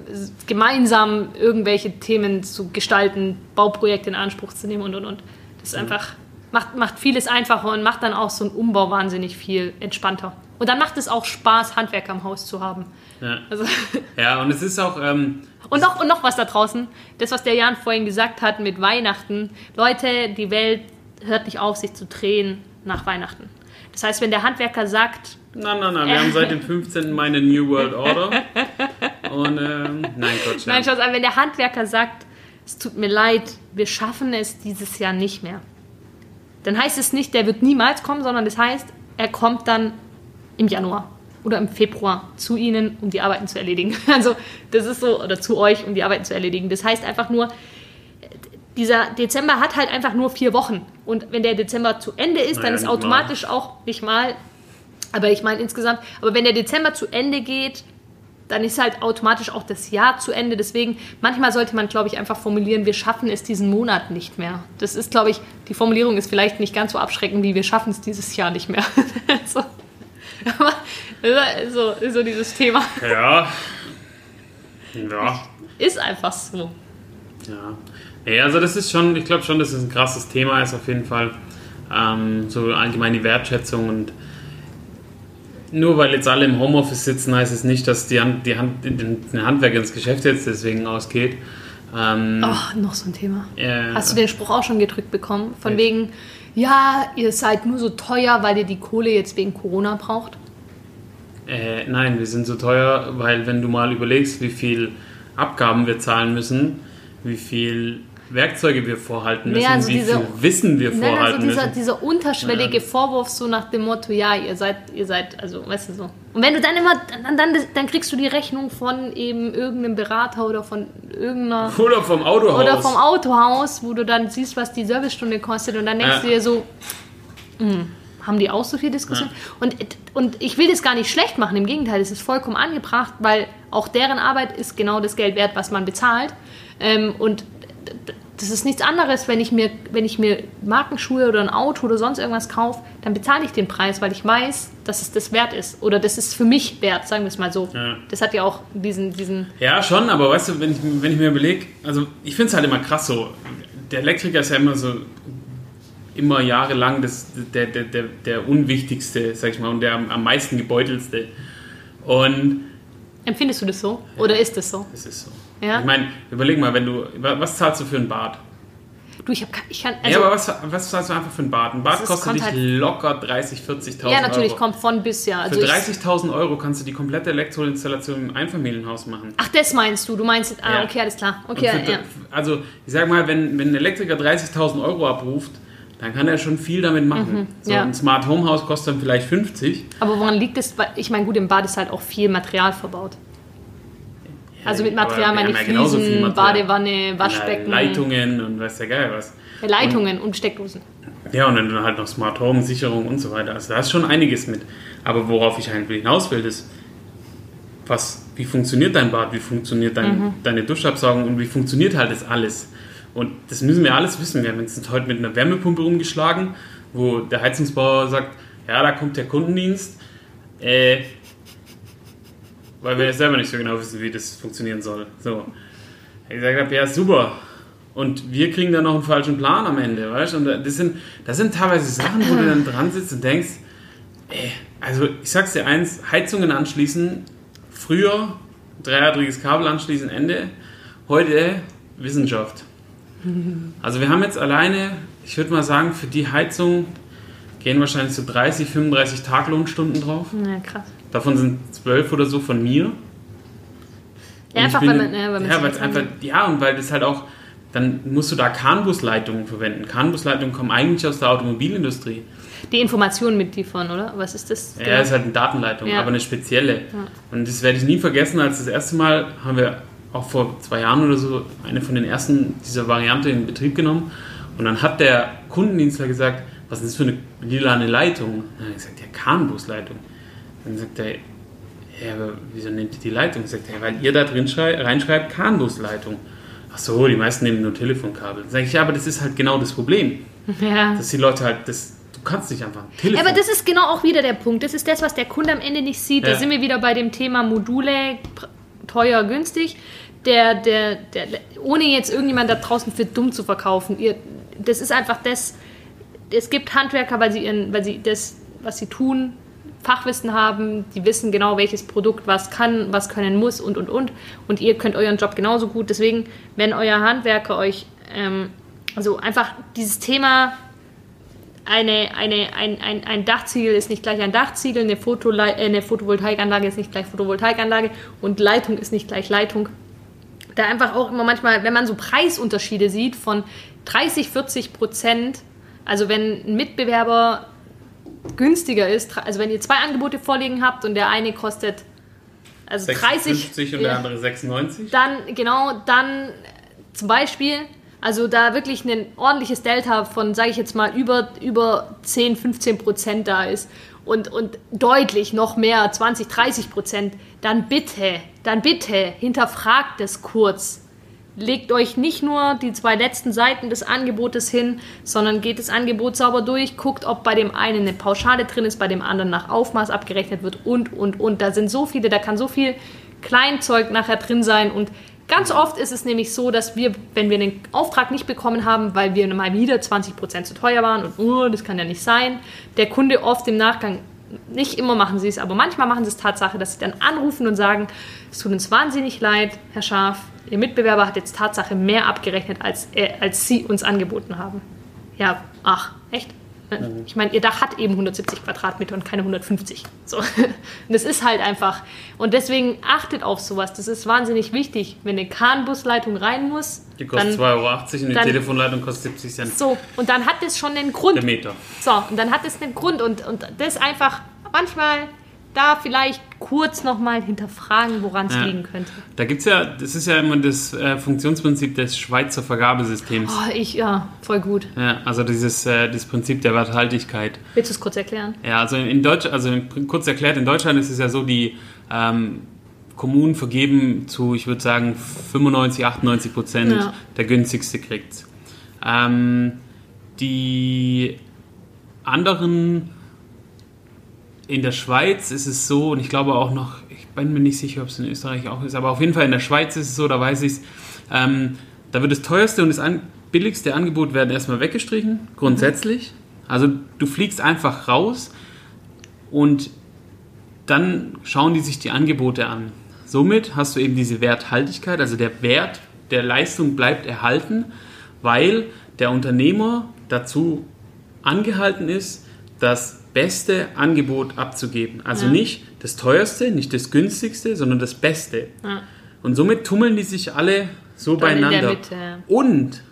B: gemeinsam irgendwelche Themen zu gestalten, Bauprojekte in Anspruch zu nehmen und und und. Das ist einfach, macht, macht vieles einfacher und macht dann auch so einen Umbau wahnsinnig viel entspannter. Und dann macht es auch Spaß, Handwerker im Haus zu haben.
A: Ja,
B: Also,
A: ja und es ist auch, ähm,
B: und, noch, und noch was da draußen, das, was der Jan vorhin gesagt hat mit Weihnachten. Leute, die Welt hört nicht auf, sich zu drehen nach Weihnachten. Das heißt, wenn der Handwerker sagt,
A: na, na, na, wir haben seit dem 15. Mai eine New World Order. Und, ähm, nein, Gott,
B: Nein, Spaß, aber wenn der Handwerker sagt, es tut mir leid, wir schaffen es dieses Jahr nicht mehr, dann heißt es nicht, der wird niemals kommen, sondern das heißt, er kommt dann im Januar oder im Februar zu Ihnen, um die Arbeiten zu erledigen. Also das ist so, oder zu euch, um die Arbeiten zu erledigen. Das heißt einfach nur, dieser Dezember hat halt einfach nur vier Wochen. Und wenn der Dezember zu Ende ist, dann
A: Naja,
B: ist
A: nicht
B: automatisch auch nicht mal, aber ich meine insgesamt, aber wenn der Dezember zu Ende geht, dann ist halt automatisch auch das Jahr zu Ende. Deswegen, manchmal sollte man, glaube ich, einfach formulieren, wir schaffen es diesen Monat nicht mehr. Das ist, glaube ich, die Formulierung ist vielleicht nicht ganz so abschreckend, wie wir schaffen es dieses Jahr nicht mehr. so. Aber so, so dieses Thema
A: Ja. Ja.
B: ist einfach so.
A: Ja. Nee, also das ist schon, ich glaube schon, dass es ein krasses Thema ist auf jeden Fall. Ähm, so allgemein die Wertschätzung und nur weil jetzt alle im Homeoffice sitzen, heißt es nicht, dass die Hand, die Hand, den, den Handwerk ins Geschäft jetzt deswegen ausgeht. Ähm,
B: Oh, noch so ein Thema.
A: äh,
B: Hast du den Spruch auch schon gedrückt bekommen? Von
A: Echt?
B: wegen, ja, ihr seid nur so teuer, weil ihr die Kohle jetzt wegen Corona braucht?
A: Äh, nein, wir sind so teuer, weil wenn du mal überlegst, wie viel Abgaben wir zahlen müssen, wie viel Werkzeuge wir vorhalten müssen,
B: Nee, also
A: wie
B: diese-
A: viel Wissen wir
B: Nein,
A: vorhalten
B: also dieser,
A: müssen.
B: dieser unterschwellige Vorwurf so nach dem Motto, ja, ihr seid, ihr seid, also, weißt du so. Und wenn du dann immer, dann, dann, dann kriegst du die Rechnung von eben irgendeinem Berater oder von irgendeiner,
A: Oder vom Autohaus.
B: oder vom Autohaus, wo du dann siehst, was die Servicestunde kostet und dann denkst
A: Ja.
B: du dir so, hm, haben die auch so viel Diskussion? Und, und ich will das gar nicht schlecht machen, im Gegenteil, es ist vollkommen angebracht, weil auch deren Arbeit ist genau das Geld wert, was man bezahlt. Ähm, und das ist nichts anderes, wenn ich mir, wenn ich mir Markenschuhe oder ein Auto oder sonst irgendwas kaufe, dann bezahle ich den Preis, weil ich weiß, dass es das wert ist. Oder das ist für mich wert, sagen wir es mal so.
A: Ja.
B: Das hat ja auch diesen, diesen
A: Ja, schon, aber weißt du, wenn ich, wenn ich mir überlege, also ich finde es halt immer krass so, der Elektriker ist ja immer so immer jahrelang das, der, der, der, der unwichtigste, sag ich mal, und der am, am meisten gebeutelste. Und
B: Empfindest du das so? Oder ist das so?
A: es ist so.
B: Ja?
A: Ich meine, überleg mal, wenn du, was zahlst du für ein Bad?
B: Du, ich, hab, ich kann.
A: ja,
B: Also,
A: aber was, was zahlst du einfach für ein Bad? Ein Bad
B: Das
A: kostet dich
B: halt-
A: locker 30, 40.000
B: ja, natürlich,
A: Euro.
B: kommt von bis ja. Also
A: Für
B: ich,
A: 30.000 Euro kannst du die komplette Elektroinstallation im Einfamilienhaus machen.
B: ach, das meinst du? Du meinst. Ah,
A: Ja.
B: okay, alles klar. Okay,
A: für,
B: ja.
A: Also, ich sag mal, wenn, wenn ein Elektriker 30.000 Euro abruft, dann kann er schon viel damit machen. so,
B: Mhm, ja.
A: Ein Smart Home Haus kostet dann vielleicht 50.
B: Aber woran liegt es? Weil- Ich meine, gut, im Bad ist halt auch viel Material verbaut. Also mit Material meine ich
A: ja
B: Fliesen. Badewanne, Waschbecken,
A: Leitungen und weiß der Geil was.
B: Leitungen und Steckdosen.
A: Ja, und dann halt noch Smart Home, Sicherung und so weiter. Also da ist schon einiges mit. Aber worauf ich eigentlich hinaus will, ist, was, wie funktioniert dein Bad, wie funktioniert dein,
B: Mhm.
A: deine Duschabsaugung und wie funktioniert halt das alles. Und das müssen wir alles wissen. Wir haben uns heute mit einer Wärmepumpe rumgeschlagen, wo der Heizungsbauer sagt, ja, da kommt der Kundendienst, äh, weil wir selber nicht so genau wissen, wie das funktionieren soll. So. Ich gesagt habe, ja, super. Und wir kriegen dann noch einen falschen Plan am Ende, weißt du? Und das sind, das sind teilweise Sachen, wo du dann dran sitzt und denkst, ey, also ich sag's dir eins, Heizungen anschließen, früher dreiadriges Kabel anschließen, Ende. Heute Wissenschaft. Also wir haben jetzt alleine, ich würde mal sagen, für die Heizung gehen wahrscheinlich so 30, 35 Taglohnstunden drauf.
B: Ja, krass.
A: Davon sind zwölf oder so von mir.
B: Ja,
A: Und
B: einfach,
A: bin-
B: weil man, ja, weil man
A: ja, weil es einfach, ja, und weil das halt auch, dann musst du da CAN-Bus-Leitungen verwenden. CAN-Bus-Leitungen kommen eigentlich aus der Automobilindustrie.
B: Die Informationen mitliefern, oder? Was ist das?
A: Ja, ist halt eine Datenleitung,
B: Ja.
A: aber eine spezielle. Und das werde ich nie vergessen, als das erste Mal haben wir auch vor zwei Jahren oder so eine von den ersten dieser Variante in Betrieb genommen. Und dann hat der Kundendienstler gesagt, was ist das für eine lilane Leitung? Dann habe ich gesagt, ja, CAN-Bus-Leitung. Dann sagt er, ja, aber wieso nennt ihr die Leitung? Sagt er, weil ihr da drin schrei- reinschreibt CAN-Bus-Leitung. Ach so, die meisten nehmen nur Telefonkabel. Dann sage ich, ja, aber das ist halt genau das Problem.
B: Ja.
A: Dass die Leute halt, das, du kannst nicht einfach ein
B: Ja,
A: Telefon...
B: aber das ist genau auch wieder der Punkt. Das ist das, was der Kunde am Ende nicht sieht. Da
A: Ja.
B: sind wir wieder bei dem Thema Module, teuer, günstig. Der, der, der, ohne jetzt irgendjemand da draußen für dumm zu verkaufen. Ihr, das ist einfach das. Es gibt Handwerker, weil sie, ihren, weil sie das, was sie tun, Fachwissen haben. Die wissen genau, welches Produkt was kann, was können muss und und und. Und ihr könnt euren Job genauso gut. Deswegen, wenn euer Handwerker euch, ähm, also einfach dieses Thema eine, eine, ein, ein, ein Dachziegel ist nicht gleich ein Dachziegel, eine, Fotolei äh, eine Photovoltaikanlage ist nicht gleich Photovoltaikanlage und Leitung ist nicht gleich Leitung. Da einfach auch immer manchmal, wenn man so Preisunterschiede sieht von 30, 40 Prozent, also wenn ein Mitbewerber günstiger ist, also wenn ihr zwei Angebote vorliegen habt und der eine kostet also 30
A: 56 und der andere 96.
B: dann, genau, dann zum Beispiel, also da wirklich ein ordentliches Delta von, sage ich jetzt mal, über, über 10, 15 Prozent da ist und, und deutlich noch mehr, 20, 30 Prozent, dann bitte, dann bitte hinterfragt es kurz. Legt euch nicht nur die zwei letzten Seiten des Angebotes hin, sondern geht das Angebot sauber durch, guckt, ob bei dem einen eine Pauschale drin ist, bei dem anderen nach Aufmaß abgerechnet wird und, und, und. Da sind so viele, da kann so viel Kleinzeug nachher drin sein und ganz oft ist es nämlich so, dass wir, wenn wir den Auftrag nicht bekommen haben, weil wir mal wieder 20% zu teuer waren und oh, das kann ja nicht sein, der Kunde oft im Nachgang nicht immer machen sie es, aber manchmal machen sie es Tatsache, dass sie dann anrufen und sagen, es tut uns wahnsinnig leid, Herr Scharf, Ihr Mitbewerber hat jetzt Tatsache mehr abgerechnet, als, äh, als Sie uns angeboten haben. Ja, ach, echt? Ich meine, Ihr Dach hat eben 170 Quadratmeter und keine 150. So. Und das ist halt einfach. Und deswegen achtet auf sowas. Das ist wahnsinnig wichtig. Wenn eine Kahnbusleitung rein muss,
A: Die kostet
B: dann,
A: 2,80 Euro und die
B: dann-
A: Telefonleitung kostet 70 Cent
B: so, und dann hat es schon einen Grund.
A: der Meter.
B: So, und dann hat es einen Grund und, und das einfach manchmal da vielleicht kurz nochmal hinterfragen, woran es
A: Ja.
B: liegen könnte.
A: Da gibt es ja, das ist ja immer das äh, Funktionsprinzip des Schweizer Vergabesystems.
B: Oh, ich, ja, voll gut.
A: Ja, also dieses äh, das Prinzip der Werthaltigkeit.
B: Willst du es kurz erklären?
A: Ja, also in Deutsch, also in- kurz erklärt, in Deutschland ist es ja so, die ähm, Kommunen vergeben zu, ich würde sagen, 95, 98 Prozent
B: Ja.
A: der günstigste kriegt. Ähm, die anderen in der Schweiz ist es so, und ich glaube auch noch, ich bin mir nicht sicher, ob es in Österreich auch ist, aber auf jeden Fall in der Schweiz ist es so, da weiß ich es, ähm, da wird das teuerste und das an, billigste Angebote werden erstmal weggestrichen, grundsätzlich. Also du fliegst einfach raus und dann schauen die sich die Angebote an. Somit hast du eben diese Werthaltigkeit, also der Wert der Leistung bleibt erhalten, weil der Unternehmer dazu angehalten ist, das beste Angebot abzugeben. Also ja. nicht das teuerste, nicht das günstigste, sondern das Beste. Ja. Und somit tummeln die sich alle so Dann beieinander. Mitte, ja. Und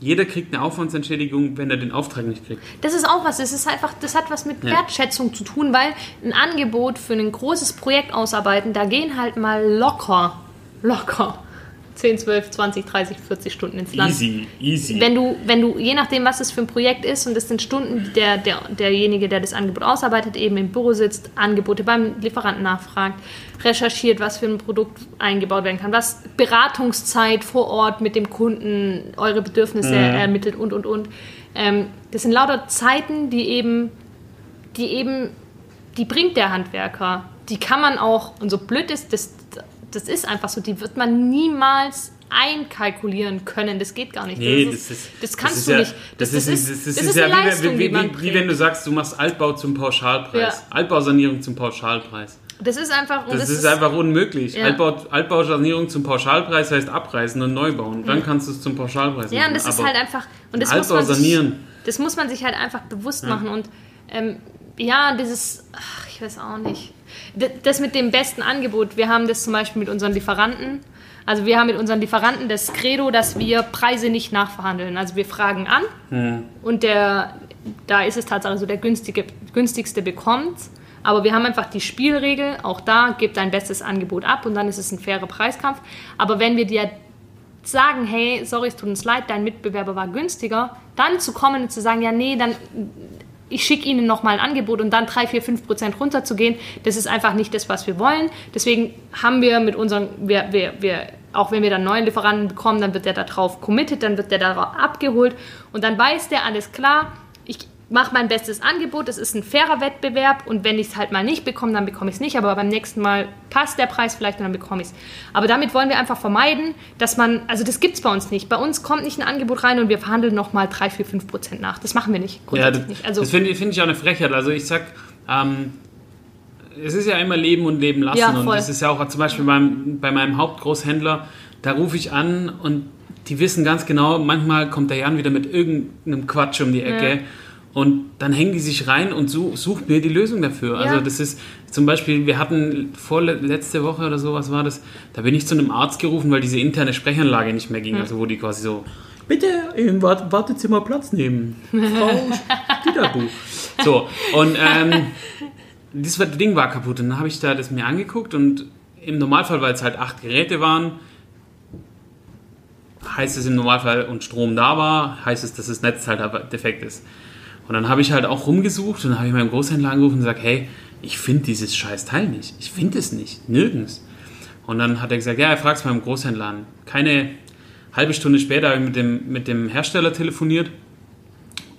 A: jeder kriegt eine Aufwandsentschädigung, wenn er den Auftrag nicht kriegt.
B: Das ist auch was. Das ist einfach, das hat was mit Wertschätzung zu tun, weil ein Angebot für ein großes Projekt ausarbeiten, da gehen halt mal locker, locker 10, 12, 20, 30, 40 Stunden ins Land.
A: Easy, easy.
B: Wenn du, wenn du, je nachdem, was es für ein Projekt ist, und das sind Stunden, die der, der, derjenige, der das Angebot ausarbeitet, eben im Büro sitzt, Angebote beim Lieferanten nachfragt, recherchiert, was für ein Produkt eingebaut werden kann, was Beratungszeit vor Ort mit dem Kunden, eure Bedürfnisse mhm. ermittelt und, und, und. Ähm, das sind lauter Zeiten, die eben, die eben, die bringt der Handwerker. Die kann man auch, und so blöd ist, das das ist einfach so, die wird man niemals einkalkulieren können. Das geht gar nicht.
A: Nee, das, ist, das, ist, das kannst das du ja, nicht. Das, das, ist, das, ist, ist ja wie, Leistung, wie, wie, wie, wenn du sagst, du machst Altbau zum Pauschalpreis. Ja. Altbausanierung zum Pauschalpreis.
B: Das ist einfach.
A: Das, ist, einfach unmöglich. Ja. Altbau, Altbausanierung zum Pauschalpreis heißt abreißen und neu bauen. Dann kannst du es zum Pauschalpreis
B: machen. Ja, und das ist halt einfach. Und das Altbau muss man sich, Das muss man sich halt einfach bewusst machen. Und ähm, ja, dieses. Ach, ich weiß auch nicht das mit dem besten Angebot, wir haben das zum Beispiel mit unseren Lieferanten. Also wir haben mit unseren Lieferanten das Credo, dass wir Preise nicht nachverhandeln. Also wir fragen an hm. und der, da ist es tatsächlich so, der günstige, günstigste bekommt. Aber wir haben einfach die Spielregel, auch da gibt ein bestes Angebot ab und dann ist es ein fairer Preiskampf. Aber wenn wir dir sagen, hey, sorry, es tut uns leid, dein Mitbewerber war günstiger, dann zu kommen und zu sagen, ja, nee, dann ich schicke Ihnen nochmal ein Angebot und dann 3, 4, 5 Prozent runterzugehen, das ist einfach nicht das, was wir wollen. Deswegen haben wir mit unseren, wir, wir, wir, auch wenn wir dann neuen Lieferanten bekommen, dann wird der darauf committed, dann wird der darauf abgeholt und dann weiß der, alles klar, mache mein bestes Angebot, es ist ein fairer Wettbewerb und wenn ich es halt mal nicht bekomme, dann bekomme ich es nicht, aber beim nächsten Mal passt der Preis vielleicht und dann bekomme ich es. Aber damit wollen wir einfach vermeiden, dass man, also das gibt es bei uns nicht. Bei uns kommt nicht ein Angebot rein und wir verhandeln nochmal 3, 4, 5 Prozent nach. Das machen wir nicht,
A: grundsätzlich ja, das, nicht. Also, das finde find ich auch eine Frechheit. Also ich sag, ähm, es ist ja immer Leben und Leben lassen ja, und das ist ja auch zum Beispiel beim, bei meinem Hauptgroßhändler, da rufe ich an und die wissen ganz genau, manchmal kommt der Jan wieder mit irgendeinem Quatsch um die Ecke. Ja und dann hängen die sich rein und such, sucht mir die Lösung dafür. Also ja. Also das ist zum Beispiel, wir hatten vorletzte Woche oder so, was war das? Da bin ich zu einem Arzt gerufen, weil diese interne Sprechanlage nicht mehr ging. Mhm. Also wo die quasi so, bitte im Wartezimmer Platz nehmen. Frau Dieterbuch. So, und ähm, das Ding war kaputt. Und dann habe ich da das mir angeguckt und im Normalfall, weil es halt acht Geräte waren, heißt es im Normalfall und Strom da war, heißt es, dass das Netz halt defekt ist. Und dann habe ich halt auch rumgesucht und dann habe ich meinem Großhändler angerufen und gesagt, hey, ich finde dieses scheiß Teil nicht. Ich finde es nicht. Nirgends. Und dann hat er gesagt, ja, er fragt es beim Großhändler an. Keine halbe Stunde später habe ich mit dem, mit dem Hersteller telefoniert.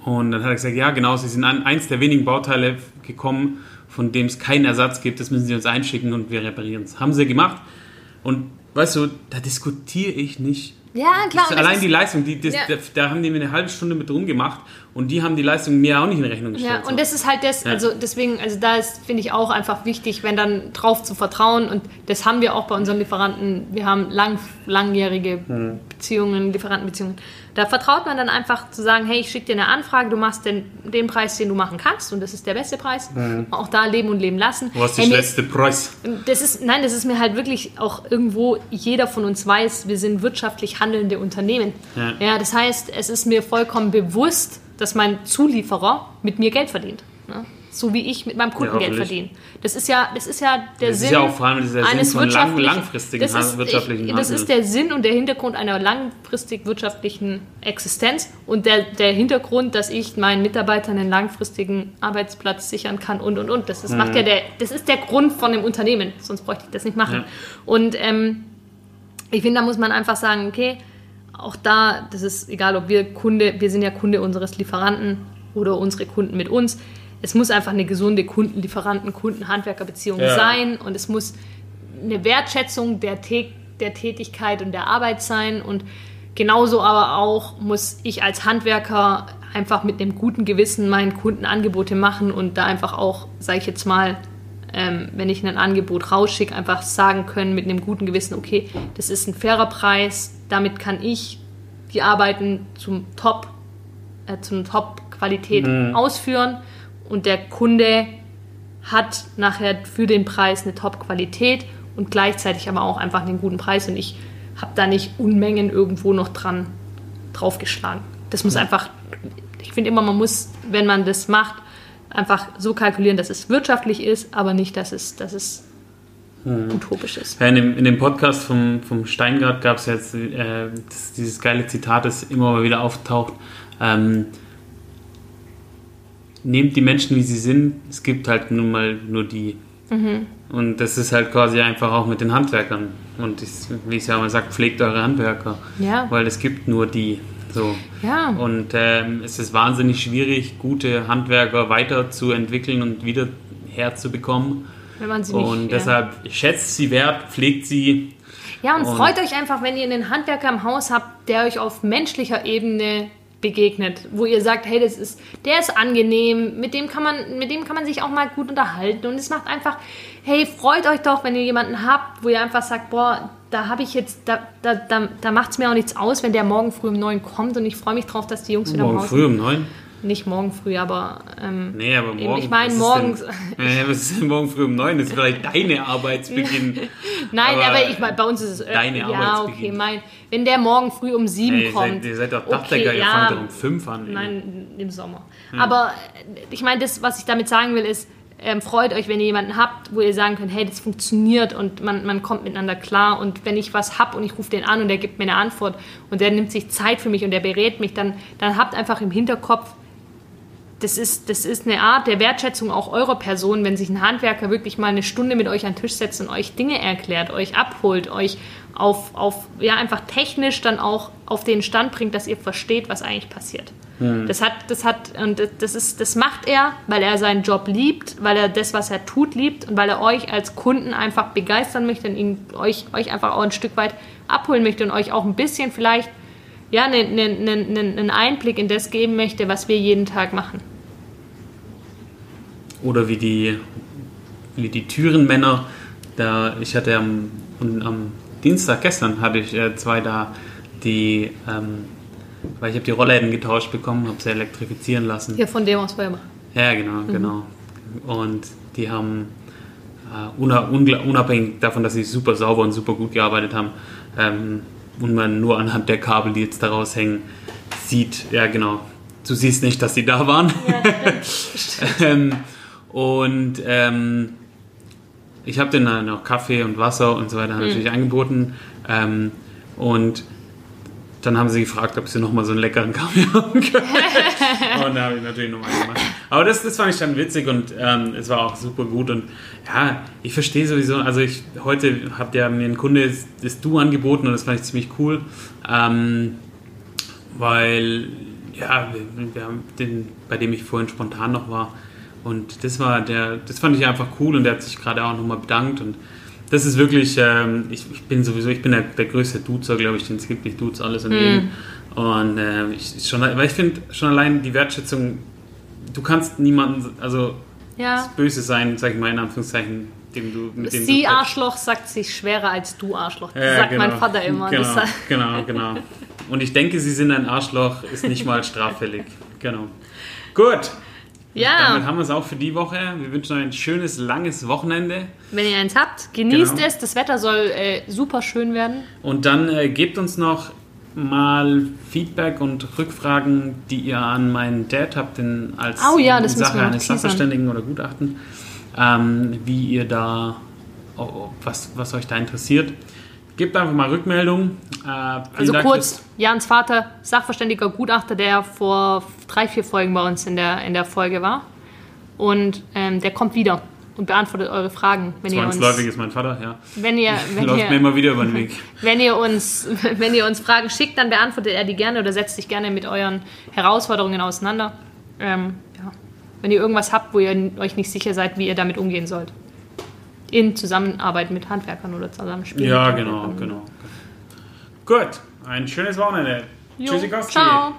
A: Und dann hat er gesagt, ja, genau, sie sind an eins der wenigen Bauteile gekommen, von dem es keinen Ersatz gibt. Das müssen sie uns einschicken und wir reparieren es. Haben sie gemacht. Und weißt du, da diskutiere ich nicht
B: ja, klar.
A: allein die Leistung, die, das, ja. da, da, haben die mir eine halbe Stunde mit rumgemacht und die haben die Leistung mir auch nicht in Rechnung gestellt.
B: Ja, und das ist halt das, also deswegen, also da ist, finde ich auch einfach wichtig, wenn dann drauf zu vertrauen und das haben wir auch bei unseren Lieferanten. Wir haben lang, langjährige mhm. Beziehungen, Lieferantenbeziehungen. Da vertraut man dann einfach zu sagen, hey, ich schicke dir eine Anfrage, du machst den, den Preis, den du machen kannst und das ist der beste Preis. Mhm. Auch da leben und leben lassen.
A: Was ist der letzte Preis?
B: Das ist, nein, das ist mir halt wirklich auch irgendwo, jeder von uns weiß, wir sind wirtschaftlich handelnde Unternehmen. Ja. ja das heißt, es ist mir vollkommen bewusst, dass mein Zulieferer mit mir Geld verdient. Ne? so wie ich mit meinem Kunden ja, Geld verdiene. Das ist ja, das ist ja der das Sinn. Ist ja auch vor allem dieser eines Sinn von lang, langfristigen das ist, wirtschaftlichen ich, Das ist der Sinn und der Hintergrund einer langfristig wirtschaftlichen Existenz und der, der Hintergrund, dass ich meinen Mitarbeitern einen langfristigen Arbeitsplatz sichern kann und und und. Das ist, mhm. macht ja der, das ist der Grund von dem Unternehmen, sonst bräuchte ich das nicht machen. Ja. Und ähm, ich finde, da muss man einfach sagen, okay, auch da, das ist egal, ob wir Kunde, wir sind ja Kunde unseres Lieferanten oder unsere Kunden mit uns es muss einfach eine gesunde Kunden-Lieferanten-, Kunden-Handwerker-Beziehung ja. sein und es muss eine Wertschätzung der, der Tätigkeit und der Arbeit sein und genauso aber auch muss ich als Handwerker einfach mit einem guten Gewissen meinen Kunden Angebote machen und da einfach auch, sage ich jetzt mal, ähm, wenn ich ein Angebot rausschicke, einfach sagen können mit einem guten Gewissen, okay, das ist ein fairer Preis, damit kann ich die Arbeiten zum Top, äh, zum Top-Qualität mhm. ausführen und der Kunde hat nachher für den Preis eine Top-Qualität und gleichzeitig aber auch einfach einen guten Preis und ich habe da nicht Unmengen irgendwo noch dran draufgeschlagen. Das muss einfach, ich finde immer, man muss, wenn man das macht, einfach so kalkulieren, dass es wirtschaftlich ist, aber nicht, dass es, dass es hm. utopisch ist.
A: Ja, in, dem, in dem Podcast vom, vom Steingart gab es jetzt äh, das, dieses geile Zitat, das immer mal wieder auftaucht. Ähm, nehmt die Menschen, wie sie sind. Es gibt halt nun mal nur die. Mhm. Und das ist halt quasi einfach auch mit den Handwerkern. Und ich, wie es ja immer sagt, pflegt eure Handwerker. Ja. Weil es gibt nur die. So. Ja. Und ähm, es ist wahnsinnig schwierig, gute Handwerker weiterzuentwickeln und wieder herzubekommen. Wenn man sie nicht, und deshalb ja. schätzt sie wert, pflegt sie.
B: Ja, und, und freut euch einfach, wenn ihr einen Handwerker im Haus habt, der euch auf menschlicher Ebene begegnet, wo ihr sagt, hey, das ist, der ist angenehm, mit dem kann man, mit dem kann man sich auch mal gut unterhalten. Und es macht einfach, hey, freut euch doch, wenn ihr jemanden habt, wo ihr einfach sagt, boah, da habe ich jetzt, da, da, da, da macht es mir auch nichts aus, wenn der morgen früh um neun kommt. Und ich freue mich drauf, dass die Jungs wieder
A: morgen Haus früh um neun?
B: Nicht morgen früh, aber. Ähm,
A: nee, aber morgen.
B: Ich meine, morgens.
A: Denn, was ist denn morgen früh um neun? Das ist vielleicht deine Arbeitsbeginn.
B: Nein, aber, aber ich meine, bei uns ist es.
A: Äh, deine ja, Arbeitsbeginn.
B: okay, mein. Wenn der morgen früh um sieben hey, kommt.
A: Ihr seid, ihr seid doch Dachdecker, okay, ihr ja, fangt doch um fünf an.
B: Nein, im Sommer. Hm. Aber äh, ich meine, das, was ich damit sagen will, ist, ähm, freut euch, wenn ihr jemanden habt, wo ihr sagen könnt, hey, das funktioniert und man, man kommt miteinander klar. Und wenn ich was habe und ich rufe den an und der gibt mir eine Antwort und der nimmt sich Zeit für mich und der berät mich, dann, dann habt einfach im Hinterkopf, das ist, das ist eine Art der Wertschätzung auch eurer Person, wenn sich ein Handwerker wirklich mal eine Stunde mit euch an den Tisch setzt und euch Dinge erklärt, euch abholt, euch auf, auf ja, einfach technisch dann auch auf den Stand bringt, dass ihr versteht, was eigentlich passiert. Mhm. Das hat, das hat, und das ist, das macht er, weil er seinen Job liebt, weil er das, was er tut, liebt und weil er euch als Kunden einfach begeistern möchte und ihn, euch, euch einfach auch ein Stück weit abholen möchte und euch auch ein bisschen vielleicht ja, einen, einen, einen Einblick in das geben möchte, was wir jeden Tag machen.
A: Oder wie die, wie die Türenmänner. Da, ich hatte am, am Dienstag gestern hatte ich äh, zwei da, die, ähm, weil ich habe die Rollläden getauscht bekommen, habe sie elektrifizieren lassen.
B: Hier von dem aus Weimar.
A: Ja, genau, mhm. genau. Und die haben äh, unabhängig davon, dass sie super sauber und super gut gearbeitet haben, ähm, und man nur anhand der Kabel, die jetzt daraus hängen, sieht, ja genau, du siehst nicht, dass sie da waren. Ja, ähm, und ähm, ich habe denen dann auch Kaffee und Wasser und so weiter mhm. natürlich angeboten. Ähm, und dann haben sie gefragt, ob sie nochmal so einen leckeren Kaffee haben können. und da habe ich natürlich nochmal gemacht. Aber das, das fand ich dann witzig und ähm, es war auch super gut. Und ja, ich verstehe sowieso, also ich heute habt ihr mir ein Kunde das, das Du angeboten und das fand ich ziemlich cool. Ähm, weil, ja, wir, wir haben den, bei dem ich vorhin spontan noch war, und das war der, das fand ich einfach cool und der hat sich gerade auch nochmal bedankt und das ist wirklich, ähm, ich, ich, bin sowieso, ich bin der, der größte Duzer, glaube ich, den es gibt. Ich duze alles und mm. jeden. Und äh, ich, schon, weil ich finde schon allein die Wertschätzung, du kannst niemanden, also ja. böse sein, sag ich mal in Anführungszeichen, dem du
B: mit dem Sie Arschloch sagt sich schwerer als du Arschloch. Das ja, sagt genau. mein Vater immer.
A: Genau, genau, genau. Und ich denke, sie sind ein Arschloch, ist nicht mal straffällig. Genau. Gut. Ja. Damit haben wir es auch für die Woche. Wir wünschen euch ein schönes, langes Wochenende.
B: Wenn ihr eins habt, genießt genau. es. Das Wetter soll äh, super schön werden.
A: Und dann äh, gebt uns noch mal Feedback und Rückfragen, die ihr an meinen Dad habt, in, als
B: oh ja,
A: in Sache eines Sachverständigen oder Gutachten, ähm, wie ihr da, oh, was, was euch da interessiert. Gebt einfach mal Rückmeldung.
B: Äh, also Dank kurz, Jans Vater, Sachverständiger Gutachter, der vor drei, vier Folgen bei uns in der, in der Folge war. Und ähm, der kommt wieder und beantwortet eure Fragen.
A: Wenn Zwangsläufig ist mein Vater, ja.
B: Wenn ihr, wenn
A: Läuft
B: ihr,
A: mir immer wieder über den Weg.
B: Wenn ihr, uns, wenn ihr uns Fragen schickt, dann beantwortet er die gerne oder setzt sich gerne mit euren Herausforderungen auseinander. Ähm, ja. Wenn ihr irgendwas habt, wo ihr euch nicht sicher seid, wie ihr damit umgehen sollt in Zusammenarbeit mit Handwerkern oder Zusammenspiel.
A: Ja, genau, genau. Gut, Ein schönes Wochenende.
B: Jo,
A: Tschüssikowski.
B: Ciao.